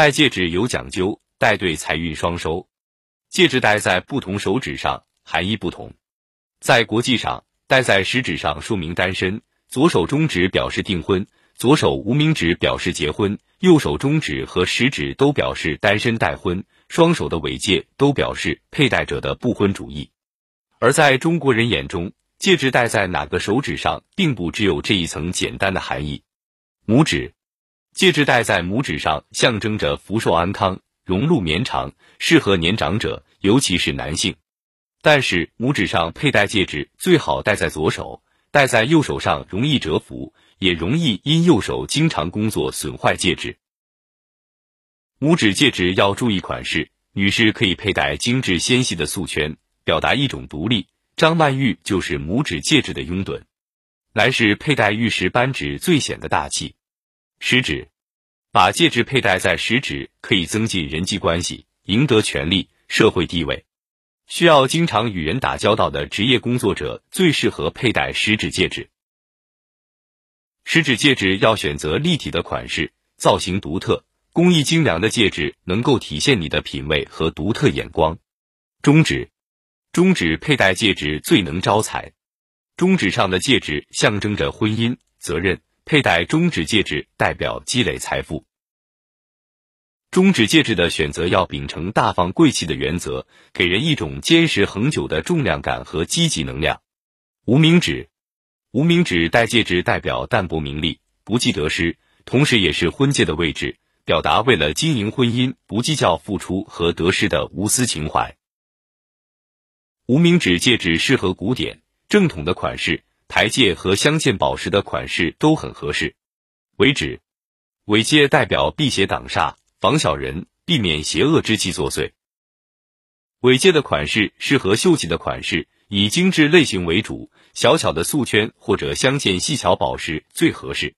戴戒指有讲究，戴对财运双收。戒指戴在不同手指上，含义不同。在国际上，戴在食指上说明单身，左手中指表示订婚，左手无名指表示结婚，右手中指和食指都表示单身待婚。双手的尾戒都表示佩戴者的不婚主义。而在中国人眼中，戒指戴在哪个手指上，并不只有这一层简单的含义。拇指，戒指戴在拇指上，象征着福寿安康、荣禄绵长，适合年长者，尤其是男性。但是，拇指上佩戴戒指最好戴在左手，戴在右手上容易折服，也容易因右手经常工作损坏戒指。拇指戒指要注意款式，女士可以佩戴精致纤细的素圈，表达一种独立。张曼玉就是拇指戒指的拥趸。男士佩戴玉石扳指最显得大气。食指，把戒指佩戴在食指可以增进人际关系，赢得权力、社会地位。需要经常与人打交道的职业工作者最适合佩戴食指戒指。食指戒指要选择立体的款式，造型独特。工艺精良的戒指能够体现你的品味和独特眼光。中指，中指佩戴戒指最能招财。中指上的戒指象征着婚姻责任，佩戴中指戒指代表积累财富。中指戒指的选择要秉承大方贵气的原则，给人一种坚实恒久的重量感和积极能量。无名指，无名指戴戒指代表淡泊名利，不计得失，同时也是婚戒的位置。表达为了经营婚姻不计较付出和得失的无私情怀。无名指戒指适合古典正统的款式，台戒和镶嵌宝石的款式都很合适。为止，尾戒代表辟邪挡煞，防小人，避免邪恶之气作祟。尾戒的款式适合秀气的款式，以精致类型为主，小巧的素圈或者镶嵌细小宝石最合适。